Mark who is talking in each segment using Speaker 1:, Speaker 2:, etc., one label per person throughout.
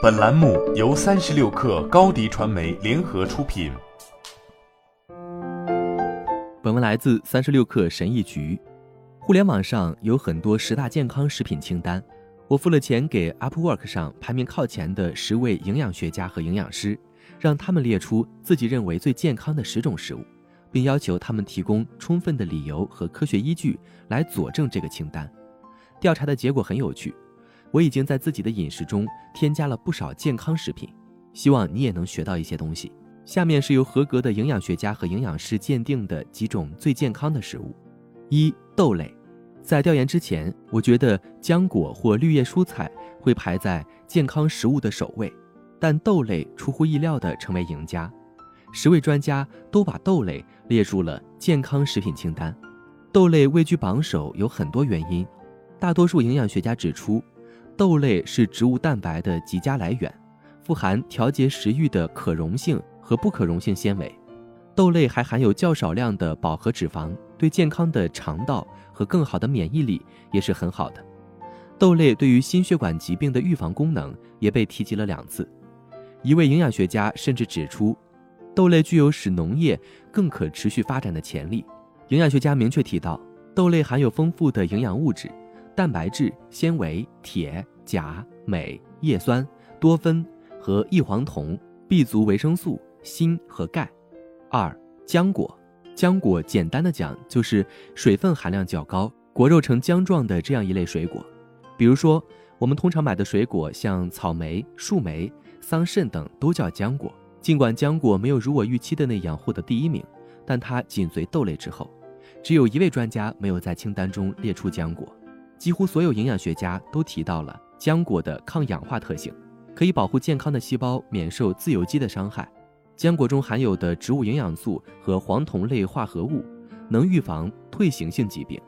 Speaker 1: 本栏目由三十六氪高低传媒联合出品。
Speaker 2: 本文来自三十六氪神译局。互联网上有很多十大健康食品清单，我付了钱给 Upwork 上排名靠前的十位营养学家和营养师，让他们列出自己认为最健康的十种食物，并要求他们提供充分的理由和科学依据来佐证这个清单。调查的结果很有趣。我已经在自己的饮食中添加了不少健康食品，希望你也能学到一些东西。下面是由合格的营养学家和营养师鉴定的几种最健康的食物：一、豆类。在调研之前，我觉得浆果或绿叶蔬菜会排在健康食物的首位，但豆类出乎意料地成为赢家。十位专家都把豆类列入了健康食品清单。豆类位居榜首有很多原因，大多数营养学家指出。豆类是植物蛋白的极佳来源，富含调节食欲的可溶性和不可溶性纤维。豆类还含有较少量的饱和脂肪，对健康的肠道和更好的免疫力也是很好的。豆类对于心血管疾病的预防功能也被提及了两次。一位营养学家甚至指出，豆类具有使农业更可持续发展的潜力。营养学家明确提到，豆类含有丰富的营养物质。蛋白质、纤维、铁、钾、镁、叶酸、多酚和异黄酮、B 族维生素、锌和钙。二、浆果。浆果简单的讲就是水分含量较高、果肉呈浆状的这样一类水果。比如说，我们通常买的水果，像草莓、树莓、桑葚等，都叫浆果。尽管浆果没有如我预期的那样获得第一名，但它紧随豆类之后。只有一位专家没有在清单中列出浆果。几乎所有营养学家都提到了浆果的抗氧化特性，可以保护健康的细胞免受自由基的伤害。浆果中含有的植物营养素和黄酮类化合物能预防退行性疾病，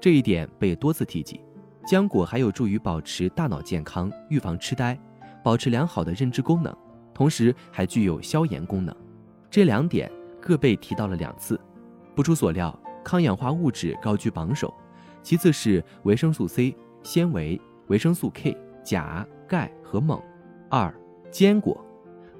Speaker 2: 这一点被多次提及。浆果还有助于保持大脑健康、预防痴呆、保持良好的认知功能，同时还具有消炎功能。这两点各被提到了两次。不出所料，抗氧化物质高居榜首。其次是维生素 C、纤维、维生素 K、钾、钙和锰。二、坚果，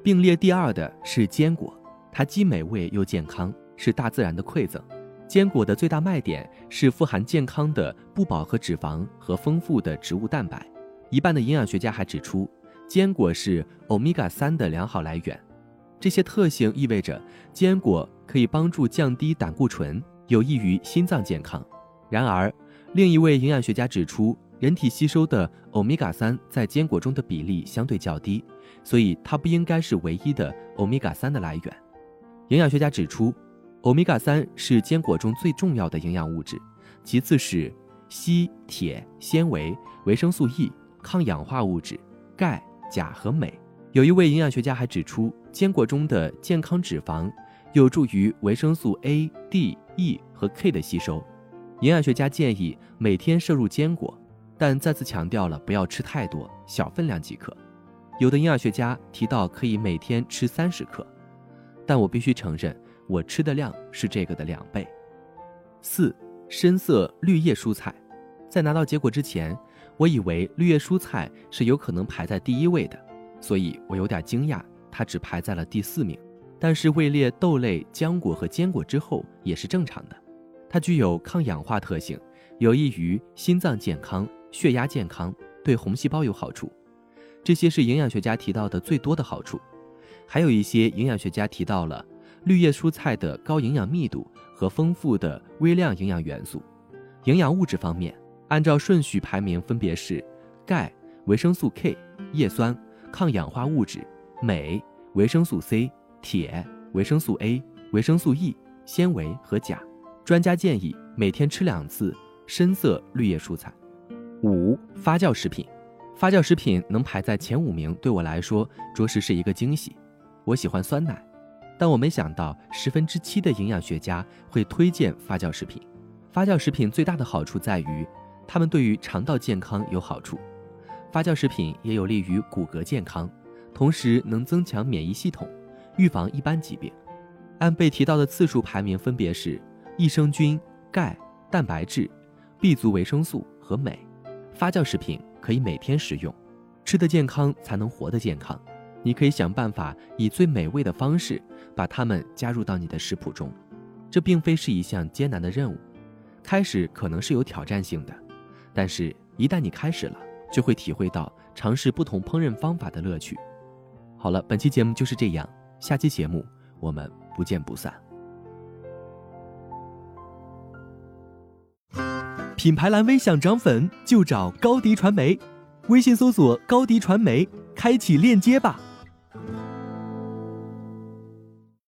Speaker 2: 并列第二的是坚果，它既美味又健康，是大自然的馈赠。坚果的最大卖点是富含健康的不饱和脂肪和丰富的植物蛋白。一半的营养学家还指出，坚果是欧米伽三的良好来源。这些特性意味着坚果可以帮助降低胆固醇，有益于心脏健康。然而，另一位营养学家指出，人体吸收的欧米伽三在坚果中的比例相对较低，所以它不应该是唯一的欧米伽三的来源。营养学家指出，欧米伽三是坚果中最重要的营养物质，其次是硒、铁、纤维、维生素 E、抗氧化物质、钙、钾和镁。有一位营养学家还指出，坚果中的健康脂肪有助于维生素 A、D、E 和 K 的吸收。营养学家建议每天摄入坚果，但再次强调了不要吃太多，小分量即可。有的营养学家提到可以每天吃三十克，但我必须承认，我吃的量是这个的两倍。四、深色绿叶蔬菜，在拿到结果之前，我以为绿叶蔬菜是有可能排在第一位的，所以我有点惊讶，它只排在了第四名。但是位列豆类、浆果和坚果之后也是正常的。它具有抗氧化特性，有益于心脏健康、血压健康，对红细胞有好处。这些是营养学家提到的最多的好处。还有一些营养学家提到了绿叶蔬菜的高营养密度和丰富的微量营养元素。营养物质方面，按照顺序排名分别是钙、维生素 K、叶酸、抗氧化物质、镁、维生素 C、铁、维生素 A、维生素 E、纤维和钾。专家建议每天吃两次深色绿叶蔬菜。五、发酵食品，发酵食品能排在前五名，对我来说着实是一个惊喜。我喜欢酸奶，但我没想到十分之七的营养学家会推荐发酵食品。发酵食品最大的好处在于，它们对于肠道健康有好处。发酵食品也有利于骨骼健康，同时能增强免疫系统，预防一般疾病。按被提到的次数排名，分别是。益生菌、钙、蛋白质、B 族维生素和镁，发酵食品可以每天食用。吃得健康才能活得健康。你可以想办法以最美味的方式把它们加入到你的食谱中。这并非是一项艰难的任务，开始可能是有挑战性的，但是，一旦你开始了，就会体会到尝试不同烹饪方法的乐趣。好了，本期节目就是这样，下期节目我们不见不散。品牌蓝 V 想涨粉就找高迪传媒，微信搜索高迪传媒，开启链接吧。